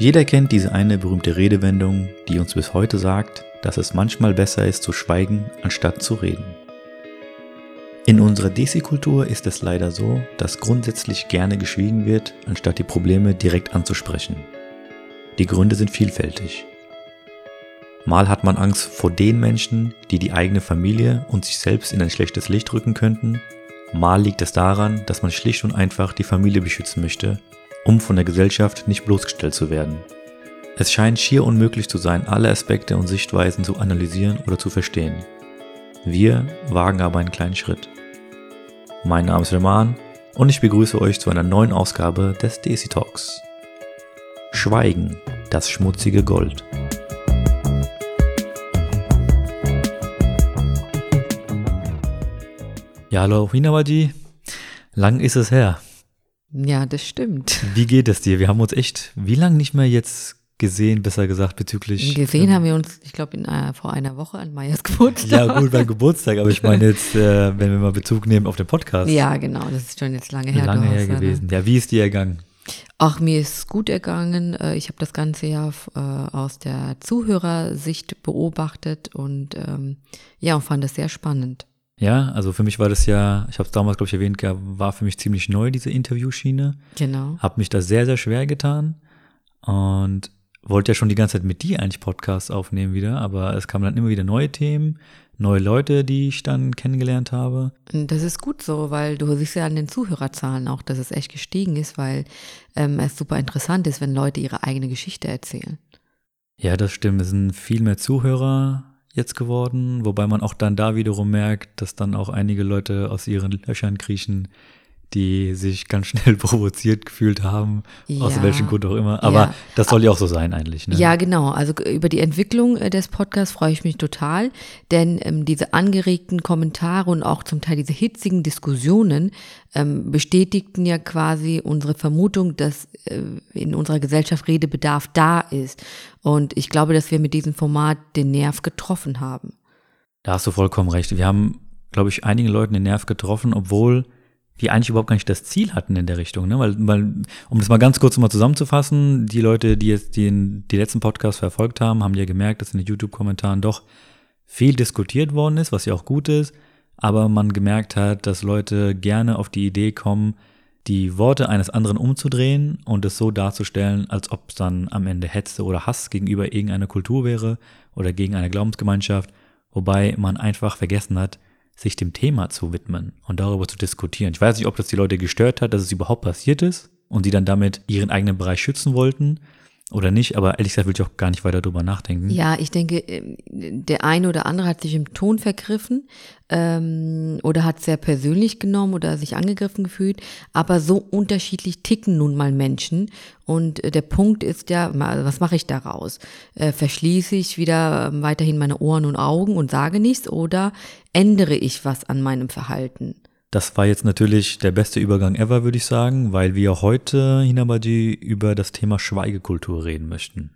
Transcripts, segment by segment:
Jeder kennt diese eine berühmte Redewendung, die uns bis heute sagt, dass es manchmal besser ist zu schweigen, anstatt zu reden. In unserer Desi-Kultur ist es leider so, dass grundsätzlich gerne geschwiegen wird, anstatt die Probleme direkt anzusprechen. Die Gründe sind vielfältig. Mal hat man Angst vor den Menschen, die die eigene Familie und sich selbst in ein schlechtes Licht rücken könnten. Mal liegt es daran, dass man schlicht und einfach die Familie beschützen möchte, um von der Gesellschaft nicht bloßgestellt zu werden. Es scheint schier unmöglich zu sein, alle Aspekte und Sichtweisen zu analysieren oder zu verstehen. Wir wagen aber einen kleinen Schritt. Mein Name ist Roman und ich begrüße euch zu einer neuen Ausgabe des Desi Talks. Schweigen, das schmutzige Gold. Ja, hallo Hinawaji. Lang ist es her. Ja, das stimmt. Wie geht es dir? Wir haben uns echt, wie lange nicht mehr jetzt gesehen, besser gesagt, bezüglich. Gesehen ähm, haben wir uns, ich glaube, äh, vor einer Woche an Meyers Geburtstag. Ja, gut, beim Geburtstag, aber ich meine jetzt, äh, wenn wir mal Bezug nehmen auf den Podcast. Ja, genau, das ist schon jetzt lange her. Lange her gewesen. Ja, wie ist dir ergangen? Ach, mir ist gut ergangen. Äh, ich habe das Ganze ja äh, aus der Zuhörersicht beobachtet und ähm, ja, und fand das sehr spannend. Ja, also für mich war das ja, ich habe es damals, glaube ich, erwähnt, war für mich ziemlich neu, diese Interviewschiene. Genau. Habe mich da sehr, sehr schwer getan und wollte ja schon die ganze Zeit mit dir eigentlich Podcasts aufnehmen wieder, aber es kamen dann immer wieder neue Themen, neue Leute, die ich dann kennengelernt habe. Das ist gut so, weil du siehst ja an den Zuhörerzahlen auch, dass es echt gestiegen ist, weil ähm, es super interessant ist, wenn Leute ihre eigene Geschichte erzählen. Ja, das stimmt. Es sind viel mehr Zuhörer jetzt geworden, wobei man auch dann da wiederum merkt, dass dann auch einige Leute aus ihren Löchern kriechen, die sich ganz schnell provoziert gefühlt haben, ja. aus welchem Grund auch immer. Aber ja. das soll ja auch so sein eigentlich. Ne? Ja, genau. Also über die Entwicklung äh, des Podcasts freue ich mich total, denn ähm, diese angeregten Kommentare und auch zum Teil diese hitzigen Diskussionen ähm, bestätigten ja quasi unsere Vermutung, dass äh, in unserer Gesellschaft Redebedarf da ist. Und ich glaube, dass wir mit diesem Format den Nerv getroffen haben. Da hast du vollkommen recht. Wir haben, glaube ich, einigen Leuten den Nerv getroffen, obwohl die eigentlich überhaupt gar nicht das Ziel hatten in der Richtung. Ne? Weil, weil, um das mal ganz kurz mal zusammenzufassen, die Leute, die jetzt den, die letzten Podcasts verfolgt haben, haben ja gemerkt, dass in den YouTube-Kommentaren doch viel diskutiert worden ist, was ja auch gut ist, aber man gemerkt hat, dass Leute gerne auf die Idee kommen, die Worte eines anderen umzudrehen und es so darzustellen, als ob es dann am Ende Hetze oder Hass gegenüber irgendeiner Kultur wäre oder gegen eine Glaubensgemeinschaft, wobei man einfach vergessen hat, sich dem Thema zu widmen und darüber zu diskutieren. Ich weiß nicht, ob das die Leute gestört hat, dass es überhaupt passiert ist und die dann damit ihren eigenen Bereich schützen wollten oder nicht, aber ehrlich gesagt will ich auch gar nicht weiter drüber nachdenken. Ja, ich denke, ähm, der eine oder andere hat sich im Ton vergriffen ähm, oder hat sehr persönlich genommen oder sich angegriffen gefühlt, aber so unterschiedlich ticken nun mal Menschen und äh, der Punkt ist ja, was mache ich daraus? Äh, verschließe ich wieder ähm, weiterhin meine Ohren und Augen und sage nichts oder ändere ich was an meinem Verhalten? Das war jetzt natürlich der beste Übergang ever, würde ich sagen, weil wir heute, Hinabadi, über das Thema Schweigekultur reden möchten.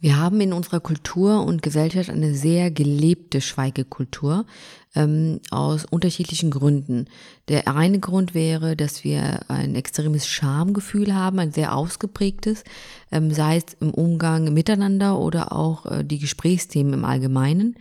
Wir haben in unserer Kultur und Gesellschaft eine sehr gelebte Schweigekultur ähm, aus unterschiedlichen Gründen. Der eine Grund wäre, dass wir ein extremes Schamgefühl haben, ein sehr ausgeprägtes, ähm, sei es im Umgang miteinander oder auch äh, die Gesprächsthemen im Allgemeinen.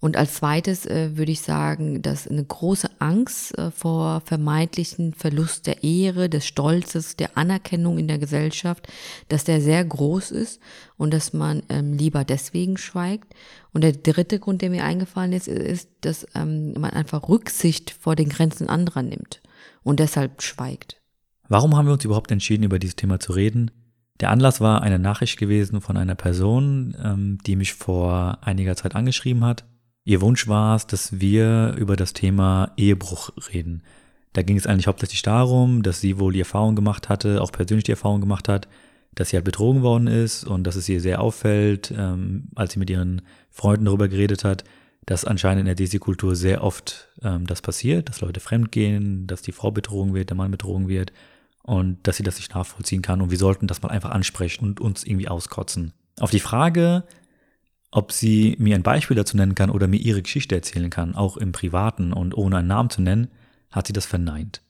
Und als zweites äh, würde ich sagen, dass eine große Angst äh, vor vermeintlichen Verlust der Ehre, des Stolzes, der Anerkennung in der Gesellschaft, dass der sehr groß ist und dass man ähm, lieber deswegen schweigt. Und der dritte Grund, der mir eingefallen ist, ist, dass ähm, man einfach Rücksicht vor den Grenzen anderer nimmt und deshalb schweigt. Warum haben wir uns überhaupt entschieden, über dieses Thema zu reden? Der Anlass war eine Nachricht gewesen von einer Person, ähm, die mich vor einiger Zeit angeschrieben hat Ihr Wunsch war es, dass wir über das Thema Ehebruch reden. Da ging es eigentlich hauptsächlich darum, dass sie wohl die Erfahrung gemacht hatte, auch persönlich die Erfahrung gemacht hat, dass sie halt betrogen worden ist und dass es ihr sehr auffällt, ähm, als sie mit ihren Freunden darüber geredet hat, dass anscheinend in der Desi-Kultur sehr oft ähm, das passiert, dass Leute fremdgehen, dass die Frau betrogen wird, der Mann betrogen wird und dass sie das nicht nachvollziehen kann und wir sollten das mal einfach ansprechen und uns irgendwie auskotzen. Auf die Frage, ob sie mir ein Beispiel dazu nennen kann oder mir ihre Geschichte erzählen kann, auch im Privaten und ohne einen Namen zu nennen, hat sie das verneint.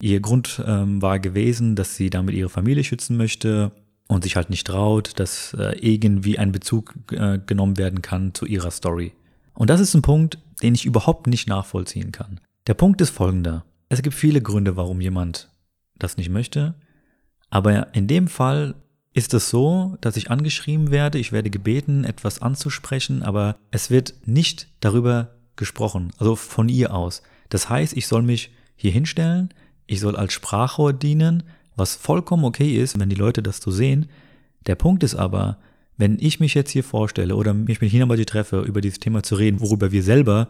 Ihr Grund ähm, war gewesen, dass sie damit ihre Familie schützen möchte und sich halt nicht traut, dass äh, irgendwie ein Bezug äh, genommen werden kann zu ihrer Story. Und das ist ein Punkt, den ich überhaupt nicht nachvollziehen kann. Der Punkt ist folgender. Es gibt viele Gründe, warum jemand das nicht möchte. Aber in dem Fall ist es so, dass ich angeschrieben werde, ich werde gebeten, etwas anzusprechen, aber es wird nicht darüber gesprochen, also von ihr aus. Das heißt, ich soll mich hier hinstellen, ich soll als Sprachrohr dienen, was vollkommen okay ist, wenn die Leute das so sehen. Der Punkt ist aber, wenn ich mich jetzt hier vorstelle oder mich mit Hinabadi treffe, über dieses Thema zu reden, worüber wir selber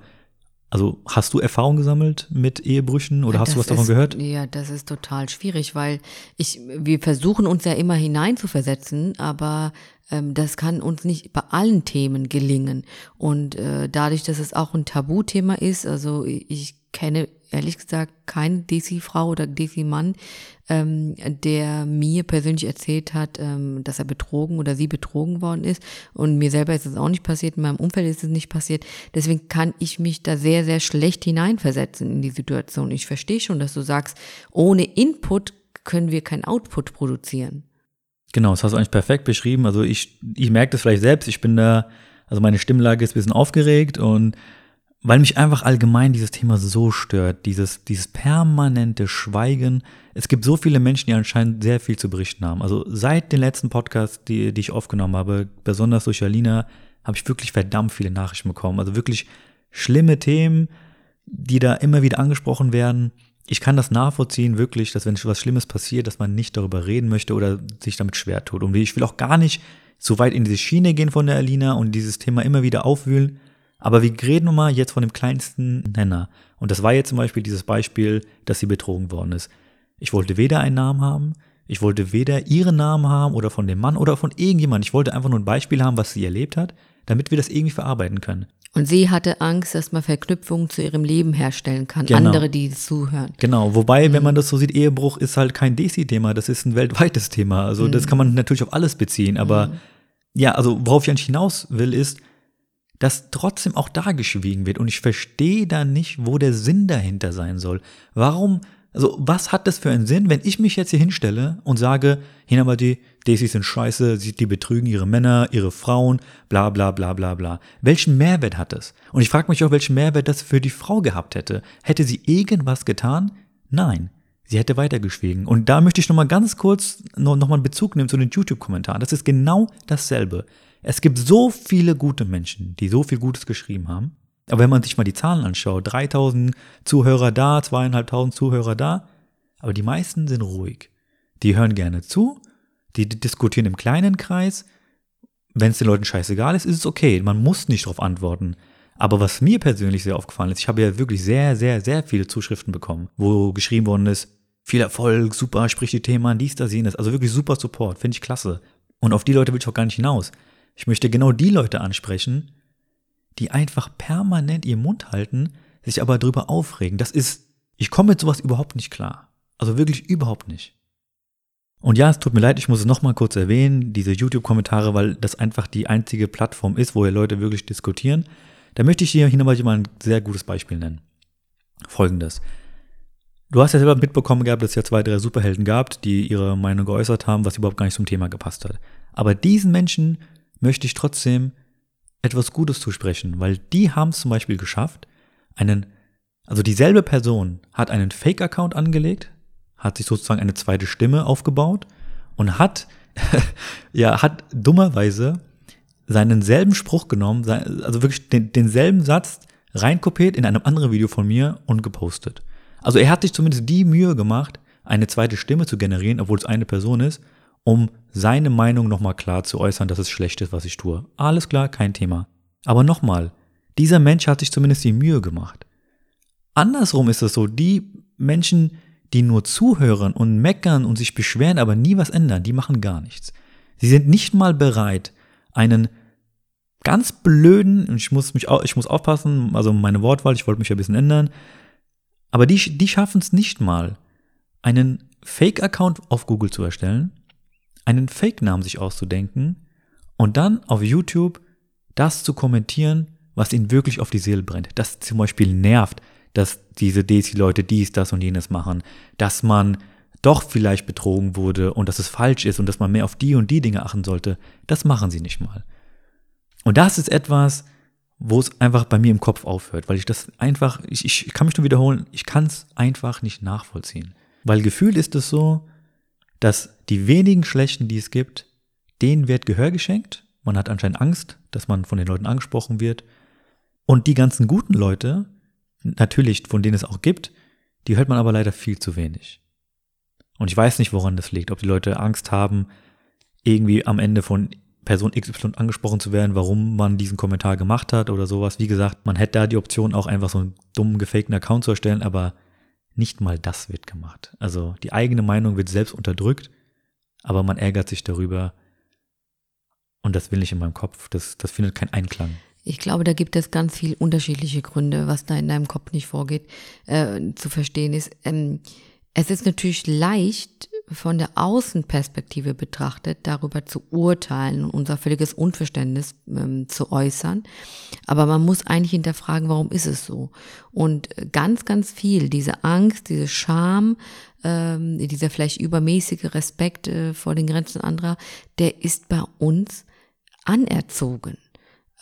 also hast du Erfahrung gesammelt mit Ehebrüchen oder ja, hast du was davon ist, gehört? Ja, das ist total schwierig, weil ich, wir versuchen uns ja immer hineinzuversetzen, aber ähm, das kann uns nicht bei allen Themen gelingen. Und äh, dadurch, dass es auch ein Tabuthema ist, also ich kenne ehrlich gesagt keinen DC-Frau oder DC-Mann, ähm, der mir persönlich erzählt hat, ähm, dass er betrogen oder sie betrogen worden ist. Und mir selber ist es auch nicht passiert, in meinem Umfeld ist es nicht passiert. Deswegen kann ich mich da sehr, sehr schlecht hineinversetzen in die Situation. Ich verstehe schon, dass du sagst, ohne Input können wir kein Output produzieren. Genau, das hast du eigentlich perfekt beschrieben. Also ich, ich merke das vielleicht selbst, ich bin da, also meine Stimmlage ist ein bisschen aufgeregt und weil mich einfach allgemein dieses Thema so stört, dieses, dieses permanente Schweigen. Es gibt so viele Menschen, die anscheinend sehr viel zu berichten haben. Also seit den letzten Podcasts, die, die ich aufgenommen habe, besonders durch Alina, habe ich wirklich verdammt viele Nachrichten bekommen. Also wirklich schlimme Themen, die da immer wieder angesprochen werden. Ich kann das nachvollziehen, wirklich, dass wenn was Schlimmes passiert, dass man nicht darüber reden möchte oder sich damit schwer tut. Und ich will auch gar nicht so weit in diese Schiene gehen von der Alina und dieses Thema immer wieder aufwühlen. Aber wir reden nun mal jetzt von dem kleinsten Nenner. Und das war jetzt zum Beispiel dieses Beispiel, dass sie betrogen worden ist. Ich wollte weder einen Namen haben, ich wollte weder ihren Namen haben oder von dem Mann oder von irgendjemand. Ich wollte einfach nur ein Beispiel haben, was sie erlebt hat, damit wir das irgendwie verarbeiten können. Und sie hatte Angst, dass man Verknüpfungen zu ihrem Leben herstellen kann. Genau. Andere, die zuhören. Genau. Wobei, mhm. wenn man das so sieht, Ehebruch ist halt kein Desi-Thema. Das ist ein weltweites Thema. Also, mhm. das kann man natürlich auf alles beziehen. Aber mhm. ja, also, worauf ich eigentlich hinaus will, ist, dass trotzdem auch da geschwiegen wird. Und ich verstehe da nicht, wo der Sinn dahinter sein soll. Warum, also was hat das für einen Sinn, wenn ich mich jetzt hier hinstelle und sage, Hinabadi, Daisy sind scheiße, die betrügen ihre Männer, ihre Frauen, bla bla bla bla bla. Welchen Mehrwert hat das? Und ich frage mich auch, welchen Mehrwert das für die Frau gehabt hätte. Hätte sie irgendwas getan? Nein. Sie hätte weitergeschwiegen. Und da möchte ich nochmal ganz kurz noch, noch mal Bezug nehmen zu den YouTube-Kommentaren. Das ist genau dasselbe. Es gibt so viele gute Menschen, die so viel Gutes geschrieben haben. Aber wenn man sich mal die Zahlen anschaut, 3000 Zuhörer da, zweieinhalbtausend Zuhörer da, aber die meisten sind ruhig. Die hören gerne zu, die diskutieren im kleinen Kreis. Wenn es den Leuten scheißegal ist, ist es okay. Man muss nicht darauf antworten. Aber was mir persönlich sehr aufgefallen ist, ich habe ja wirklich sehr, sehr, sehr viele Zuschriften bekommen, wo geschrieben worden ist, viel Erfolg, super, sprich die Themen an, dies, das, jenes. Also wirklich super Support, finde ich klasse. Und auf die Leute will ich auch gar nicht hinaus. Ich möchte genau die Leute ansprechen, die einfach permanent ihren Mund halten, sich aber darüber aufregen. Das ist, ich komme mit sowas überhaupt nicht klar. Also wirklich überhaupt nicht. Und ja, es tut mir leid, ich muss es nochmal kurz erwähnen, diese YouTube-Kommentare, weil das einfach die einzige Plattform ist, wo hier Leute wirklich diskutieren. Da möchte ich hier nochmal ein sehr gutes Beispiel nennen. Folgendes. Du hast ja selber mitbekommen gehabt, dass es ja zwei, drei Superhelden gab, die ihre Meinung geäußert haben, was überhaupt gar nicht zum Thema gepasst hat. Aber diesen Menschen möchte ich trotzdem etwas Gutes zusprechen, weil die haben es zum Beispiel geschafft, einen, also dieselbe Person hat einen Fake-Account angelegt, hat sich sozusagen eine zweite Stimme aufgebaut und hat, ja, hat dummerweise seinen selben Spruch genommen, also wirklich den, denselben Satz reinkopiert in einem anderen Video von mir und gepostet. Also er hat sich zumindest die Mühe gemacht, eine zweite Stimme zu generieren, obwohl es eine Person ist, um seine Meinung nochmal klar zu äußern, dass es schlecht ist, was ich tue. Alles klar, kein Thema. Aber nochmal, dieser Mensch hat sich zumindest die Mühe gemacht. Andersrum ist es so, die Menschen, die nur zuhören und meckern und sich beschweren, aber nie was ändern, die machen gar nichts. Sie sind nicht mal bereit, einen ganz blöden, und ich muss mich ich muss aufpassen, also meine Wortwahl, ich wollte mich ein bisschen ändern, aber die, die schaffen es nicht mal, einen Fake-Account auf Google zu erstellen, einen Fake-Namen sich auszudenken und dann auf YouTube das zu kommentieren, was ihnen wirklich auf die Seele brennt. Das zum Beispiel nervt, dass diese Desi-Leute dies, das und jenes machen, dass man doch vielleicht betrogen wurde und dass es falsch ist und dass man mehr auf die und die Dinge achten sollte, das machen sie nicht mal. Und das ist etwas, wo es einfach bei mir im Kopf aufhört, weil ich das einfach, ich, ich kann mich nur wiederholen, ich kann es einfach nicht nachvollziehen. Weil gefühlt ist es so, dass die wenigen Schlechten, die es gibt, denen wird Gehör geschenkt. Man hat anscheinend Angst, dass man von den Leuten angesprochen wird. Und die ganzen guten Leute, natürlich, von denen es auch gibt, die hört man aber leider viel zu wenig. Und ich weiß nicht, woran das liegt. Ob die Leute Angst haben, irgendwie am Ende von Person XY angesprochen zu werden, warum man diesen Kommentar gemacht hat oder sowas. Wie gesagt, man hätte da die Option, auch einfach so einen dummen, gefakten Account zu erstellen, aber nicht mal das wird gemacht. Also die eigene Meinung wird selbst unterdrückt, aber man ärgert sich darüber. Und das will nicht in meinem Kopf. Das, das findet keinen Einklang. Ich glaube, da gibt es ganz viele unterschiedliche Gründe, was da in deinem Kopf nicht vorgeht, äh, zu verstehen ist. Ähm, es ist natürlich leicht, von der Außenperspektive betrachtet, darüber zu urteilen und unser völliges Unverständnis ähm, zu äußern. Aber man muss eigentlich hinterfragen, warum ist es so? Und ganz, ganz viel, diese Angst, diese Scham, ähm, dieser vielleicht übermäßige Respekt äh, vor den Grenzen anderer, der ist bei uns anerzogen.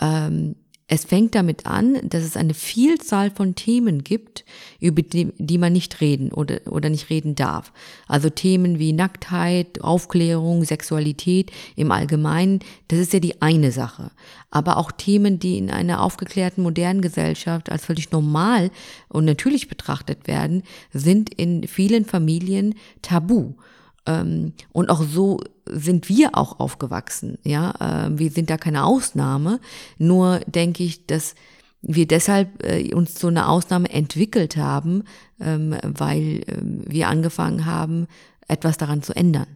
Ähm, es fängt damit an, dass es eine Vielzahl von Themen gibt, über die, die man nicht reden oder, oder nicht reden darf. Also Themen wie Nacktheit, Aufklärung, Sexualität im Allgemeinen, das ist ja die eine Sache. Aber auch Themen, die in einer aufgeklärten modernen Gesellschaft als völlig normal und natürlich betrachtet werden, sind in vielen Familien tabu. Ähm, und auch so sind wir auch aufgewachsen. Ja, äh, wir sind da keine Ausnahme. Nur denke ich, dass wir deshalb äh, uns so eine Ausnahme entwickelt haben, ähm, weil ähm, wir angefangen haben, etwas daran zu ändern.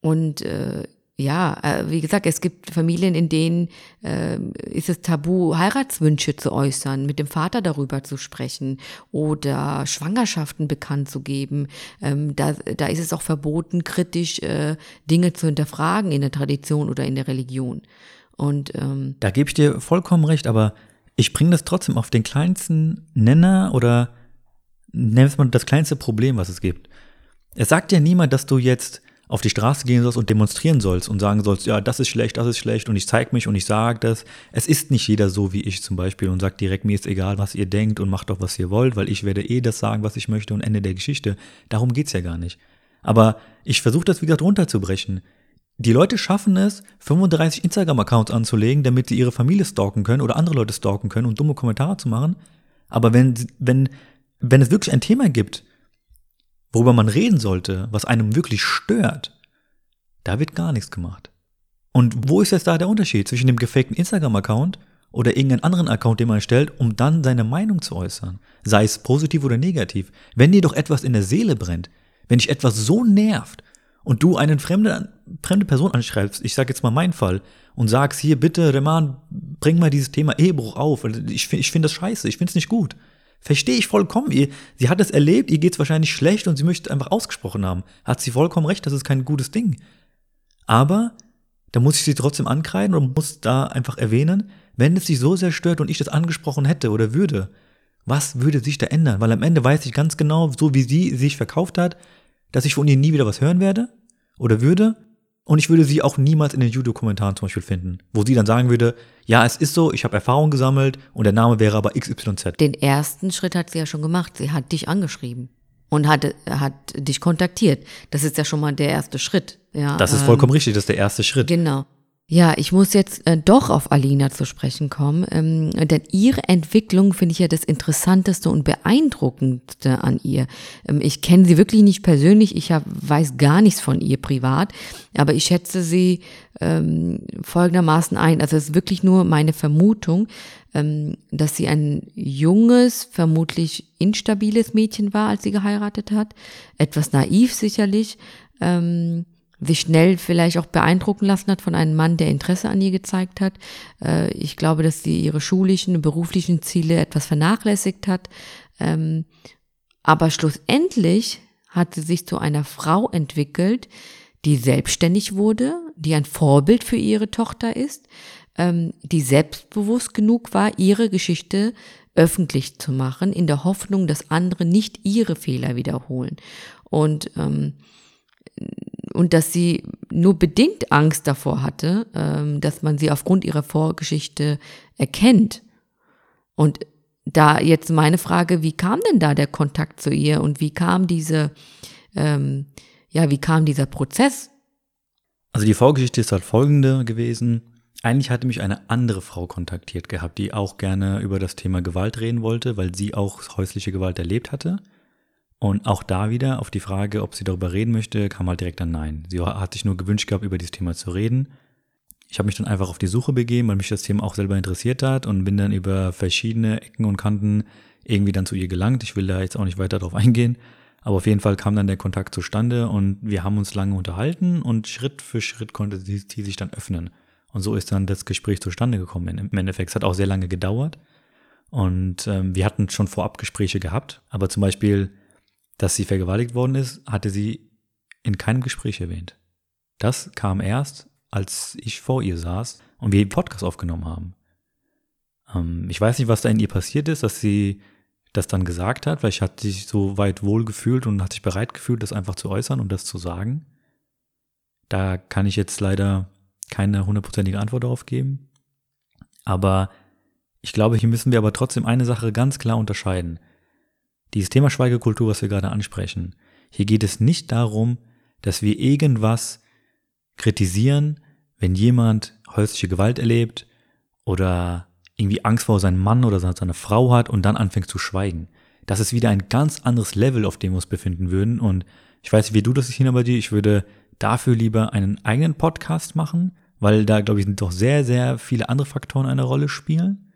und äh, ja, äh, wie gesagt, es gibt Familien, in denen äh, ist es tabu, Heiratswünsche zu äußern, mit dem Vater darüber zu sprechen oder Schwangerschaften bekannt zu geben. Ähm, da, da ist es auch verboten, kritisch äh, Dinge zu hinterfragen in der Tradition oder in der Religion. Und ähm, da gebe ich dir vollkommen recht, aber ich bringe das trotzdem auf den kleinsten Nenner oder nenn es mal das kleinste Problem, was es gibt. Es sagt ja niemand, dass du jetzt auf die Straße gehen sollst und demonstrieren sollst und sagen sollst, ja, das ist schlecht, das ist schlecht und ich zeige mich und ich sage das. Es ist nicht jeder so wie ich zum Beispiel und sagt direkt, mir ist egal, was ihr denkt und macht doch, was ihr wollt, weil ich werde eh das sagen, was ich möchte und Ende der Geschichte. Darum geht's ja gar nicht. Aber ich versuche das, wie gesagt, runterzubrechen. Die Leute schaffen es, 35 Instagram-Accounts anzulegen, damit sie ihre Familie stalken können oder andere Leute stalken können und dumme Kommentare zu machen. Aber wenn, wenn, wenn es wirklich ein Thema gibt, worüber man reden sollte, was einem wirklich stört, da wird gar nichts gemacht. Und wo ist jetzt da der Unterschied zwischen dem gefakten Instagram-Account oder irgendeinen anderen Account, den man erstellt, um dann seine Meinung zu äußern? Sei es positiv oder negativ. Wenn dir doch etwas in der Seele brennt, wenn dich etwas so nervt und du eine fremde, fremde Person anschreibst, ich sage jetzt mal meinen Fall, und sagst, hier bitte, Reman, bring mal dieses Thema Ehebruch auf. Ich, ich finde das scheiße, ich finde es nicht gut. Verstehe ich vollkommen. Ihr, sie hat es erlebt, ihr geht es wahrscheinlich schlecht und sie möchte einfach ausgesprochen haben. Hat sie vollkommen recht, das ist kein gutes Ding. Aber da muss ich sie trotzdem ankreiden und muss da einfach erwähnen, wenn es sie so sehr stört und ich das angesprochen hätte oder würde, was würde sich da ändern? Weil am Ende weiß ich ganz genau, so wie sie sich verkauft hat, dass ich von ihr nie wieder was hören werde oder würde und ich würde sie auch niemals in den YouTube-Kommentaren zum Beispiel finden, wo sie dann sagen würde, ja, es ist so, ich habe Erfahrung gesammelt und der Name wäre aber XYZ. Den ersten Schritt hat sie ja schon gemacht. Sie hat dich angeschrieben und hat, hat dich kontaktiert. Das ist ja schon mal der erste Schritt. Ja, das ist vollkommen ähm, richtig, das ist der erste Schritt. Genau. Ja, ich muss jetzt äh, doch auf Alina zu sprechen kommen, ähm, denn ihre Entwicklung finde ich ja das Interessanteste und Beeindruckendste an ihr. Ähm, ich kenne sie wirklich nicht persönlich, ich hab, weiß gar nichts von ihr privat, aber ich schätze sie ähm, folgendermaßen ein. Also es ist wirklich nur meine Vermutung, ähm, dass sie ein junges, vermutlich instabiles Mädchen war, als sie geheiratet hat, etwas naiv sicherlich. Ähm, sich schnell vielleicht auch beeindrucken lassen hat von einem Mann, der Interesse an ihr gezeigt hat. Äh, ich glaube, dass sie ihre schulischen beruflichen Ziele etwas vernachlässigt hat. Ähm, aber schlussendlich hat sie sich zu einer Frau entwickelt, die selbstständig wurde, die ein Vorbild für ihre Tochter ist, ähm, die selbstbewusst genug war, ihre Geschichte öffentlich zu machen, in der Hoffnung, dass andere nicht ihre Fehler wiederholen. Und, ähm, und dass sie nur bedingt Angst davor hatte, ähm, dass man sie aufgrund ihrer Vorgeschichte erkennt. Und da jetzt meine Frage, wie kam denn da der Kontakt zu ihr und wie kam diese, ähm, ja, wie kam dieser Prozess? Also die Vorgeschichte ist halt folgende gewesen. Eigentlich hatte mich eine andere Frau kontaktiert gehabt, die auch gerne über das Thema Gewalt reden wollte, weil sie auch häusliche Gewalt erlebt hatte. Und auch da wieder auf die Frage, ob sie darüber reden möchte, kam halt direkt ein Nein. Sie hat sich nur gewünscht gehabt, über dieses Thema zu reden. Ich habe mich dann einfach auf die Suche begeben, weil mich das Thema auch selber interessiert hat und bin dann über verschiedene Ecken und Kanten irgendwie dann zu ihr gelangt. Ich will da jetzt auch nicht weiter drauf eingehen, aber auf jeden Fall kam dann der Kontakt zustande und wir haben uns lange unterhalten und Schritt für Schritt konnte sie, sie sich dann öffnen. Und so ist dann das Gespräch zustande gekommen. Im Endeffekt, es hat auch sehr lange gedauert. Und ähm, wir hatten schon vorab Gespräche gehabt, aber zum Beispiel, dass sie vergewaltigt worden ist, hatte sie in keinem Gespräch erwähnt. Das kam erst, als ich vor ihr saß und wir den Podcast aufgenommen haben. Ähm, ich weiß nicht, was da in ihr passiert ist, dass sie das dann gesagt hat. Vielleicht hat sie sich so weit wohl gefühlt und hat sich bereit gefühlt, das einfach zu äußern und das zu sagen. Da kann ich jetzt leider keine hundertprozentige Antwort darauf geben. Aber ich glaube, hier müssen wir aber trotzdem eine Sache ganz klar unterscheiden. Dieses Thema Schweigekultur, was wir gerade ansprechen. Hier geht es nicht darum, dass wir irgendwas kritisieren, wenn jemand häusliche Gewalt erlebt oder irgendwie Angst vor seinem Mann oder seiner Frau hat und dann anfängt zu schweigen. Das ist wieder ein ganz anderes Level, auf dem wir uns befinden würden. Und ich weiß nicht, wie du das siehst, bei dir. Ich würde dafür lieber einen eigenen Podcast machen, weil da, glaube ich, doch sehr, sehr viele andere Faktoren eine Rolle spielen.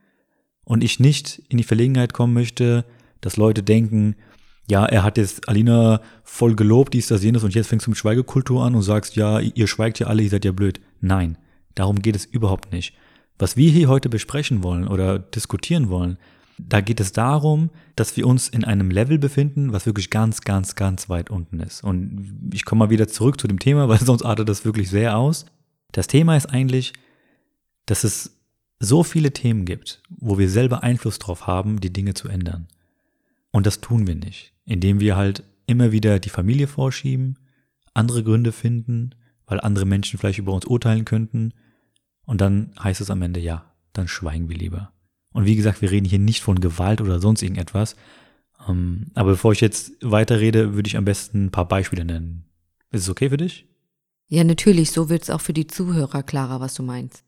Und ich nicht in die Verlegenheit kommen möchte, dass Leute denken, ja, er hat jetzt Alina voll gelobt, dies, das, jenes, und jetzt fängst du mit Schweigekultur an und sagst, ja, ihr schweigt ja alle, ihr seid ja blöd. Nein, darum geht es überhaupt nicht. Was wir hier heute besprechen wollen oder diskutieren wollen, da geht es darum, dass wir uns in einem Level befinden, was wirklich ganz, ganz, ganz weit unten ist. Und ich komme mal wieder zurück zu dem Thema, weil sonst artet das wirklich sehr aus. Das Thema ist eigentlich, dass es so viele Themen gibt, wo wir selber Einfluss drauf haben, die Dinge zu ändern. Und das tun wir nicht, indem wir halt immer wieder die Familie vorschieben, andere Gründe finden, weil andere Menschen vielleicht über uns urteilen könnten und dann heißt es am Ende, ja, dann schweigen wir lieber. Und wie gesagt, wir reden hier nicht von Gewalt oder sonst irgendetwas. Ähm, aber bevor ich jetzt weiterrede, würde ich am besten ein paar Beispiele nennen. Ist es okay für dich? Ja, natürlich. So wird es auch für die Zuhörer klarer, was du meinst.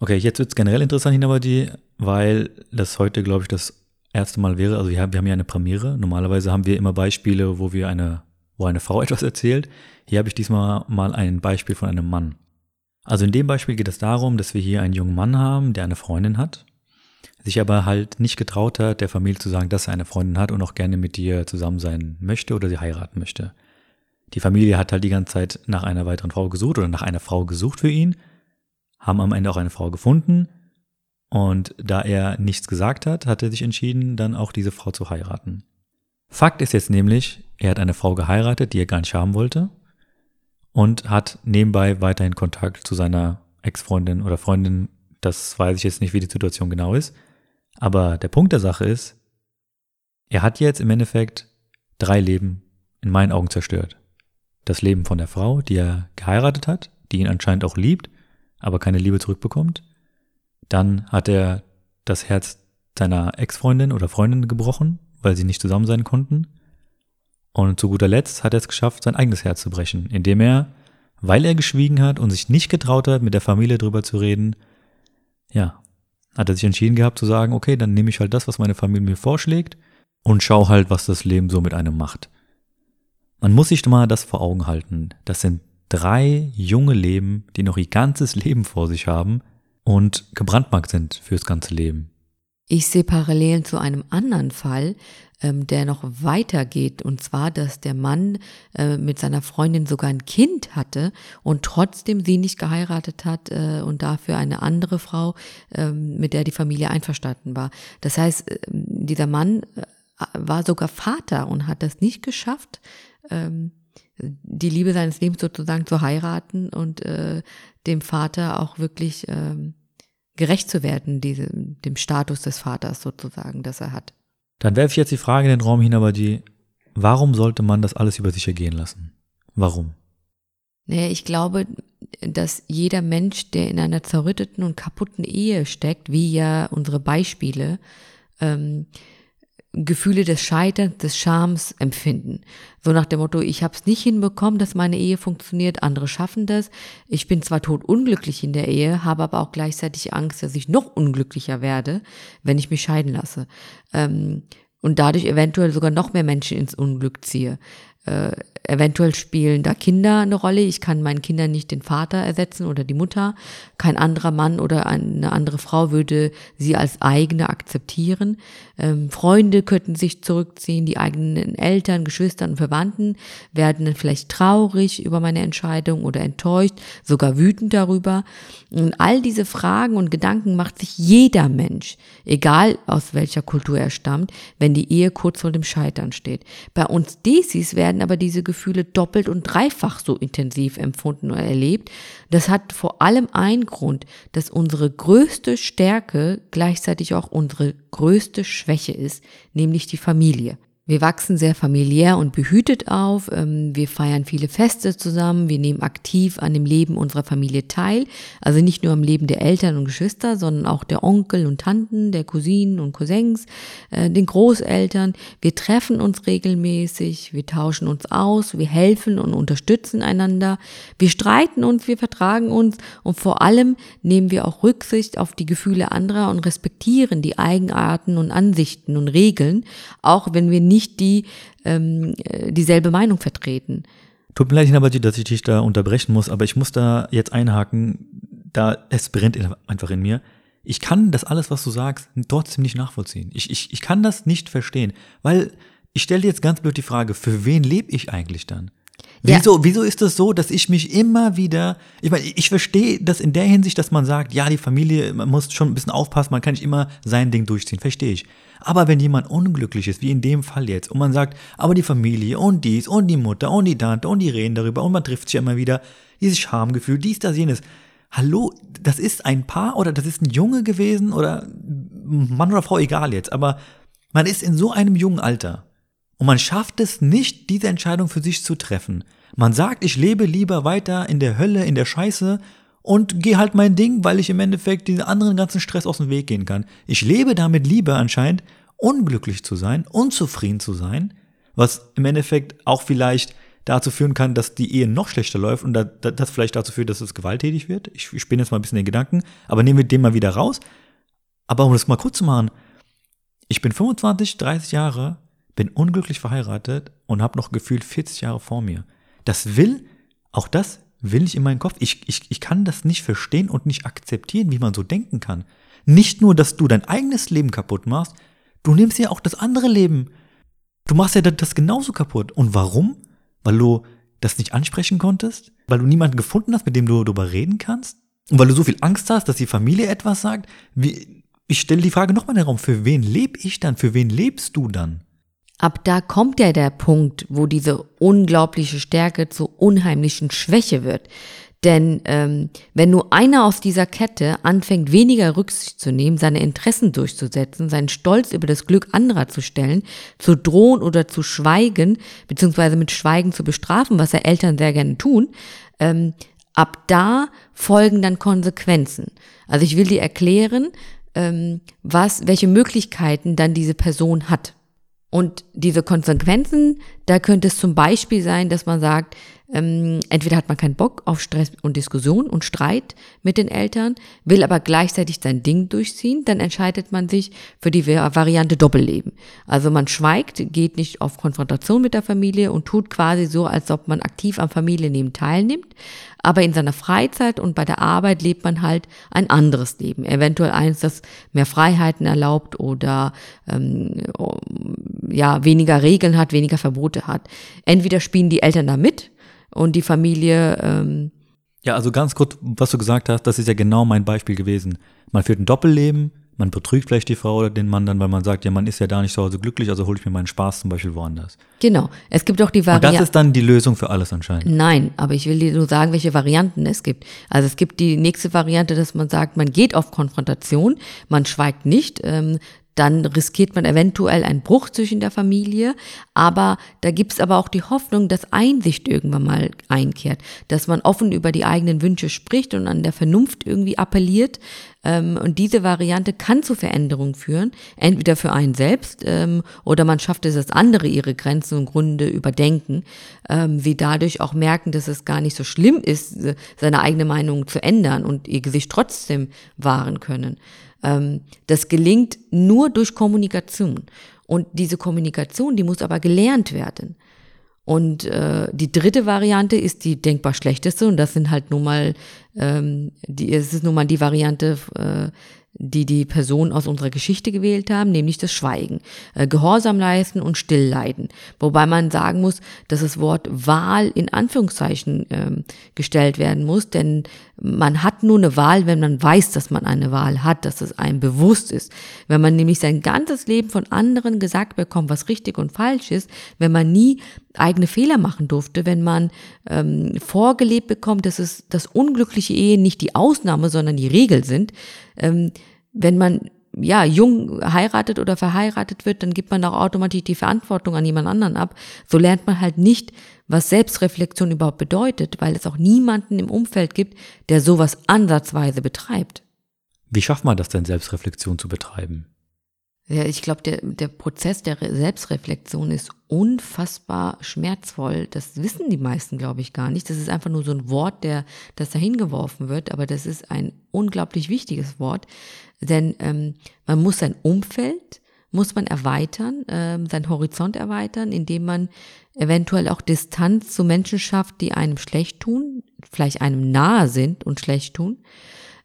Okay, jetzt wird es generell interessant, Hinabadi, weil das heute, glaube ich, das erste Mal wäre. Also wir haben, wir haben ja eine Premiere. Normalerweise haben wir immer Beispiele, wo wir eine, wo eine Frau etwas erzählt. Hier habe ich diesmal mal ein Beispiel von einem Mann. Also in dem Beispiel geht es darum, dass wir hier einen jungen Mann haben, der eine Freundin hat, sich aber halt nicht getraut hat, der Familie zu sagen, dass er eine Freundin hat und auch gerne mit ihr zusammen sein möchte oder sie heiraten möchte. Die Familie hat halt die ganze Zeit nach einer weiteren Frau gesucht oder nach einer Frau gesucht für ihn, haben am Ende auch eine Frau gefunden und da er nichts gesagt hat, hat er sich entschieden, dann auch diese Frau zu heiraten. Fakt ist jetzt nämlich, er hat eine Frau geheiratet, die er gar nicht haben wollte und hat nebenbei weiterhin Kontakt zu seiner Ex-Freundin oder Freundin. Das weiß ich jetzt nicht, wie die Situation genau ist. Aber der Punkt der Sache ist, er hat jetzt im Endeffekt drei Leben in meinen Augen zerstört. Das Leben von der Frau, die er geheiratet hat, die ihn anscheinend auch liebt, aber keine Liebe zurückbekommt. Dann hat er das Herz seiner Ex-Freundin oder Freundin gebrochen, weil sie nicht zusammen sein konnten. Und zu guter Letzt hat er es geschafft, sein eigenes Herz zu brechen, indem er, weil er geschwiegen hat und sich nicht getraut hat, mit der Familie drüber zu reden, ja, hat er sich entschieden gehabt zu sagen, okay, dann nehme ich halt das, was meine Familie mir vorschlägt und schau halt, was das Leben so mit einem macht. Man muss sich mal das vor Augen halten. Das sind drei junge Leben, die noch ihr ganzes Leben vor sich haben und gebrandmarkt sind fürs ganze Leben. Ich sehe Parallelen zu einem anderen Fall, ähm, der noch weitergeht. Und zwar, dass der Mann äh, mit seiner Freundin sogar ein Kind hatte und trotzdem sie nicht geheiratet hat äh, und dafür eine andere Frau, äh, mit der die Familie einverstanden war. Das heißt, äh, dieser Mann äh, war sogar Vater und hat das nicht geschafft, ähm, die Liebe seines Lebens sozusagen zu heiraten und äh, dem Vater auch wirklich ähm, gerecht zu werden, diese, dem Status des Vaters sozusagen, das er hat. Dann werfe ich jetzt die Frage in den Raum hin, aber die, warum sollte man das alles über sich ergehen lassen? Warum? Naja, ich glaube, dass jeder Mensch, der in einer zerrütteten und kaputten Ehe steckt, wie ja unsere Beispiele, ähm, Gefühle des Scheiterns, des Schams empfinden. So nach dem Motto, ich habe es nicht hinbekommen, dass meine Ehe funktioniert, andere schaffen das. Ich bin zwar tot unglücklich in der Ehe, habe aber auch gleichzeitig Angst, dass ich noch unglücklicher werde, wenn ich mich scheiden lasse. Ähm, und dadurch eventuell sogar noch mehr Menschen ins Unglück ziehe. Äh, eventuell spielen da Kinder eine Rolle. Ich kann meinen Kindern nicht den Vater ersetzen oder die Mutter. Kein anderer Mann oder eine andere Frau würde sie als eigene akzeptieren. Ähm, Freunde könnten sich zurückziehen, die eigenen Eltern, Geschwistern und Verwandten werden vielleicht traurig über meine Entscheidung oder enttäuscht, sogar wütend darüber. Und all diese Fragen und Gedanken macht sich jeder Mensch, egal aus welcher Kultur er stammt, wenn die Ehe kurz vor dem Scheitern steht. Bei uns Desis werden aber diese Gefühle doppelt und dreifach so intensiv empfunden und erlebt. Das hat vor allem einen Grund, dass unsere größte Stärke gleichzeitig auch unsere größte Schwäche ist, nämlich die Familie. Wir wachsen sehr familiär und behütet auf. Ähm, wir feiern viele Feste zusammen. Wir nehmen aktiv an dem Leben unserer Familie teil. Also nicht nur am Leben der Eltern und Geschwister, sondern auch der Onkel und Tanten, der Cousinen und Cousins, äh, den Großeltern. Wir treffen uns regelmäßig. Wir tauschen uns aus. Wir helfen und unterstützen einander. Wir streiten uns. Wir vertragen uns. Und vor allem nehmen wir auch Rücksicht auf die Gefühle anderer und respektieren die Eigenarten und Ansichten und Regeln, auch wenn wir nicht nicht die ähm, äh, dieselbe Meinung vertreten. Tut mir leid, Hinabati, dass ich dich da unterbrechen muss, aber ich muss da jetzt einhaken, da es brennt einfach in mir. Ich kann das alles, was du sagst, trotzdem nicht nachvollziehen. Ich, ich, ich kann das nicht verstehen, weil ich stelle jetzt ganz blöd die Frage, für wen lebe ich eigentlich dann? Wieso, ja. wieso ist das so, dass ich mich immer wieder, ich meine, ich verstehe das in der Hinsicht, dass man sagt, ja, die Familie, man muss schon ein bisschen aufpassen, man kann nicht immer sein Ding durchziehen, verstehe ich. Aber wenn jemand unglücklich ist, wie in dem Fall jetzt, und man sagt, aber die Familie und dies und die Mutter und die Tante und die reden darüber und man trifft sich immer wieder, dieses Schamgefühl, dies, das, jenes. Hallo, das ist ein Paar oder das ist ein Junge gewesen oder Mann oder Frau, egal jetzt, aber man ist in so einem jungen Alter und man schafft es nicht, diese Entscheidung für sich zu treffen. Man sagt, ich lebe lieber weiter in der Hölle, in der Scheiße und gehe halt mein Ding, weil ich im Endeffekt den anderen ganzen Stress aus dem Weg gehen kann. Ich lebe damit lieber anscheinend, unglücklich zu sein, unzufrieden zu sein, was im Endeffekt auch vielleicht dazu führen kann, dass die Ehe noch schlechter läuft und das vielleicht dazu führt, dass es gewalttätig wird. Ich, ich spinne jetzt mal ein bisschen den Gedanken, aber nehmen wir den mal wieder raus. Aber um das mal kurz zu machen, ich bin 25, 30 Jahre, bin unglücklich verheiratet und habe noch gefühlt 40 Jahre vor mir. Das will, auch das will ich in meinen Kopf. Ich, ich, ich kann das nicht verstehen und nicht akzeptieren, wie man so denken kann. Nicht nur, dass du dein eigenes Leben kaputt machst, du nimmst ja auch das andere Leben. Du machst ja das genauso kaputt. Und warum? Weil du das nicht ansprechen konntest? Weil du niemanden gefunden hast, mit dem du darüber reden kannst? Und weil du so viel Angst hast, dass die Familie etwas sagt? Wie, ich stelle die Frage nochmal in den Raum, für wen lebe ich dann? Für wen lebst du dann? Ab da kommt ja der Punkt, wo diese unglaubliche Stärke zur unheimlichen Schwäche wird. Denn ähm, wenn nur einer aus dieser Kette anfängt, weniger Rücksicht zu nehmen, seine Interessen durchzusetzen, seinen Stolz über das Glück anderer zu stellen, zu drohen oder zu schweigen, beziehungsweise mit Schweigen zu bestrafen, was ja Eltern sehr gerne tun, ähm, ab da folgen dann Konsequenzen. Also ich will dir erklären, ähm, was, welche Möglichkeiten dann diese Person hat. Und diese Konsequenzen, da könnte es zum Beispiel sein, dass man sagt, ähm, entweder hat man keinen Bock auf Stress und Diskussion und Streit mit den Eltern, will aber gleichzeitig sein Ding durchziehen, dann entscheidet man sich für die Variante Doppelleben. Also man schweigt, geht nicht auf Konfrontation mit der Familie und tut quasi so, als ob man aktiv am Familienleben teilnimmt, aber in seiner Freizeit und bei der Arbeit lebt man halt ein anderes Leben. Eventuell eins, das mehr Freiheiten erlaubt oder ähm, ja weniger Regeln hat, weniger Verbote hat. Entweder spielen die Eltern da mit und die Familie. Ähm, ja, also ganz kurz, was du gesagt hast, das ist ja genau mein Beispiel gewesen. Man führt ein Doppelleben, man betrügt vielleicht die Frau oder den Mann dann, weil man sagt, ja, man ist ja da nicht zu Hause glücklich, also hole ich mir meinen Spaß zum Beispiel woanders. Genau. Es gibt auch die Variante. Und das ist dann die Lösung für alles anscheinend. Nein, aber ich will dir nur sagen, welche Varianten es gibt. Also es gibt die nächste Variante, dass man sagt, man geht auf Konfrontation, man schweigt nicht, ähm, dann riskiert man eventuell einen Bruch zwischen der Familie, aber da gibt's aber auch die Hoffnung, dass Einsicht irgendwann mal einkehrt, dass man offen über die eigenen Wünsche spricht und an der Vernunft irgendwie appelliert. Ähm, und diese Variante kann zu Veränderungen führen, entweder für einen selbst ähm, oder man schafft es, dass andere ihre Grenzen und Gründe überdenken, ähm, sie dadurch auch merken, dass es gar nicht so schlimm ist, seine eigene Meinung zu ändern und ihr Gesicht trotzdem wahren können. Das gelingt nur durch Kommunikation. Und diese Kommunikation, die muss aber gelernt werden. Und äh, die dritte Variante ist die denkbar schlechteste. Und das sind halt nun mal, ähm, die, es ist nun mal die Variante, äh, die die Personen aus unserer Geschichte gewählt haben, nämlich das Schweigen, äh, Gehorsam leisten und Stillleiden. Wobei man sagen muss, dass das Wort Wahl in Anführungszeichen ähm, gestellt werden muss, denn man hat nur eine Wahl, wenn man weiß, dass man eine Wahl hat, dass es einem bewusst ist. Wenn man nämlich sein ganzes Leben von anderen gesagt bekommt, was richtig und falsch ist, wenn man nie eigene Fehler machen durfte, wenn man ähm, vorgelebt bekommt, dass es dass unglückliche Ehen nicht die Ausnahme, sondern die Regel sind, ähm, wenn man ja, jung heiratet oder verheiratet wird, dann gibt man auch automatisch die Verantwortung an jemand anderen ab. So lernt man halt nicht, was Selbstreflexion überhaupt bedeutet, weil es auch niemanden im Umfeld gibt, der sowas ansatzweise betreibt. Wie schafft man das denn, Selbstreflexion zu betreiben? Ja, ich glaube, der, der Prozess der Selbstreflexion ist unfassbar schmerzvoll. Das wissen die meisten, glaube ich, gar nicht. Das ist einfach nur so ein Wort, der, das dahin geworfen wird, aber das ist ein unglaublich wichtiges Wort, denn ähm, man muss sein Umfeld, muss man erweitern, ähm, sein Horizont erweitern, indem man eventuell auch Distanz zu Menschen schafft, die einem schlecht tun, vielleicht einem nahe sind und schlecht tun.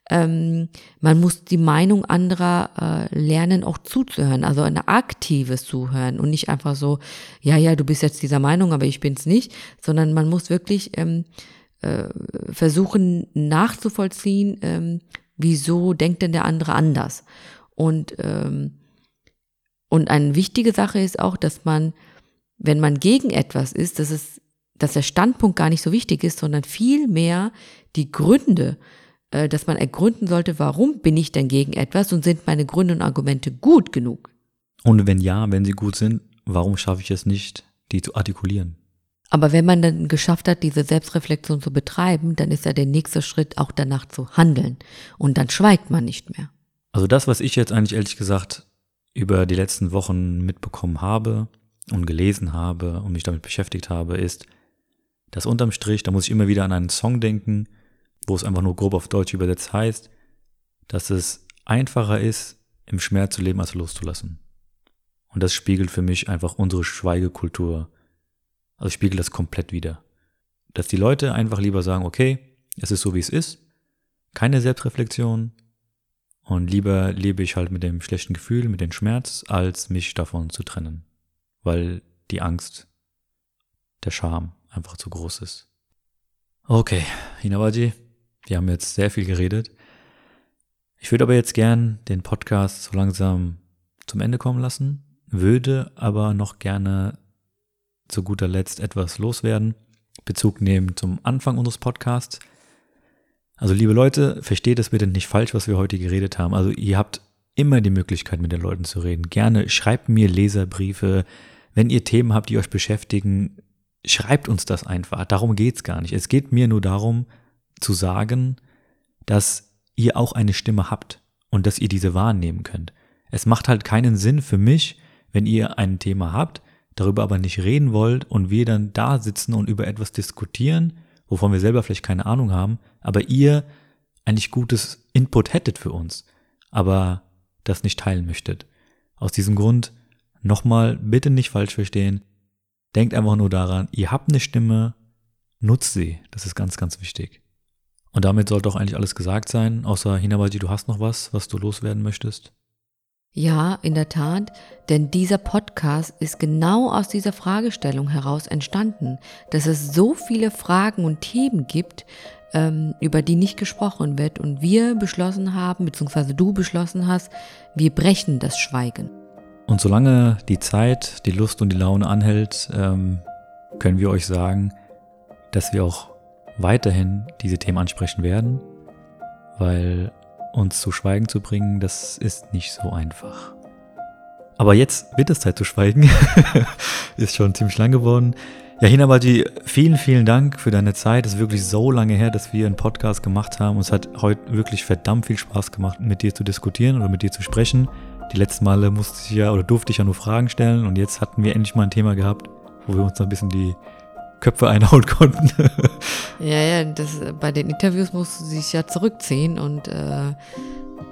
Ähm, man muss die Meinung anderer äh, lernen, auch zuzuhören, also ein aktives Zuhören und nicht einfach so, ja, ja, du bist jetzt dieser Meinung, aber ich bin's nicht, sondern man muss wirklich ähm, äh, versuchen nachzuvollziehen, ähm, wieso denkt denn der andere anders. Und, ähm, und eine wichtige Sache ist auch, dass man, wenn man gegen etwas ist, dass es, dass der Standpunkt gar nicht so wichtig ist, sondern vielmehr die Gründe, dass man ergründen sollte, warum bin ich denn gegen etwas und sind meine Gründe und Argumente gut genug? Und wenn ja, wenn sie gut sind, warum schaffe ich es nicht, die zu artikulieren? Aber wenn man dann geschafft hat, diese Selbstreflexion zu betreiben, dann ist ja der nächste Schritt auch danach zu handeln. Und dann schweigt man nicht mehr. Also das, was ich jetzt eigentlich ehrlich gesagt über die letzten Wochen mitbekommen habe und gelesen habe und mich damit beschäftigt habe, ist, dass unterm Strich, da muss ich immer wieder an einen Song denken, wo es einfach nur grob auf Deutsch übersetzt heißt, dass es einfacher ist, im Schmerz zu leben, als loszulassen. Und das spiegelt für mich einfach unsere Schweigekultur. Also spiegelt das komplett wieder. Dass die Leute einfach lieber sagen, okay, es ist so wie es ist, keine Selbstreflexion und lieber lebe ich halt mit dem schlechten Gefühl, mit dem Schmerz, als mich davon zu trennen. Weil die Angst, der Scham einfach zu groß ist. Okay, Hinabaji, wir haben jetzt sehr viel geredet. Ich würde aber jetzt gern den Podcast so langsam zum Ende kommen lassen, würde aber noch gerne zu guter Letzt etwas loswerden, Bezug nehmen zum Anfang unseres Podcasts. Also liebe Leute, versteht es bitte nicht falsch, was wir heute geredet haben. Also ihr habt immer die Möglichkeit, mit den Leuten zu reden. Gerne schreibt mir Leserbriefe. Wenn ihr Themen habt, die euch beschäftigen, schreibt uns das einfach. Darum geht's gar nicht. Es geht mir nur darum, zu sagen, dass ihr auch eine Stimme habt und dass ihr diese wahrnehmen könnt. Es macht halt keinen Sinn für mich, wenn ihr ein Thema habt, darüber aber nicht reden wollt und wir dann da sitzen und über etwas diskutieren, wovon wir selber vielleicht keine Ahnung haben, aber ihr eigentlich gutes Input hättet für uns, aber das nicht teilen möchtet. Aus diesem Grund nochmal bitte nicht falsch verstehen. Denkt einfach nur daran, ihr habt eine Stimme, nutzt sie. Das ist ganz, ganz wichtig. Und damit sollte auch eigentlich alles gesagt sein, außer Hinabaji, du hast noch was, was du loswerden möchtest? Ja, in der Tat, denn dieser Podcast ist genau aus dieser Fragestellung heraus entstanden, dass es so viele Fragen und Themen gibt, ähm, über die nicht gesprochen wird und wir beschlossen haben, beziehungsweise du beschlossen hast, wir brechen das Schweigen. Und solange die Zeit, die Lust und die Laune anhält, ähm, können wir euch sagen, dass wir auch weiterhin diese Themen ansprechen werden, weil uns zu Schweigen zu bringen, das ist nicht so einfach. Aber jetzt wird es Zeit zu schweigen. ist schon ziemlich lang geworden. Ja, Hinabadi, vielen, vielen Dank für deine Zeit. Es ist wirklich so lange her, dass wir einen Podcast gemacht haben. Und es hat heute wirklich verdammt viel Spaß gemacht, mit dir zu diskutieren oder mit dir zu sprechen. Die letzten Male musste ich ja oder durfte ich ja nur Fragen stellen und jetzt hatten wir endlich mal ein Thema gehabt, wo wir uns noch ein bisschen die Köpfe einhauen konnten. ja, ja, das, bei den Interviews musst du dich ja zurückziehen und äh,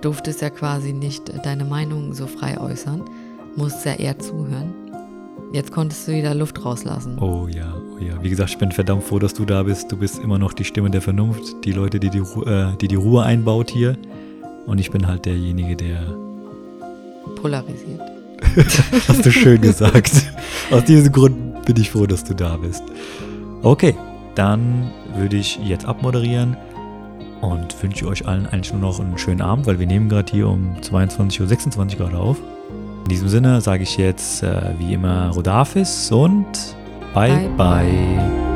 durftest ja quasi nicht deine Meinung so frei äußern musst ja eher zuhören. Jetzt konntest du wieder Luft rauslassen. Oh ja, oh ja. Wie gesagt, ich bin verdammt froh, dass du da bist. Du bist immer noch die Stimme der Vernunft, die Leute, die die, äh, die, die Ruhe einbaut hier. Und ich bin halt derjenige, der polarisiert. Hast du schön gesagt. Aus diesem Grund bin ich froh, dass du da bist. Okay, dann würde ich jetzt abmoderieren und wünsche euch allen eigentlich nur noch einen schönen Abend, weil wir nehmen gerade hier um 22.26 Uhr gerade auf. In diesem Sinne sage ich jetzt äh, wie immer Rodafis und bye bye. bye.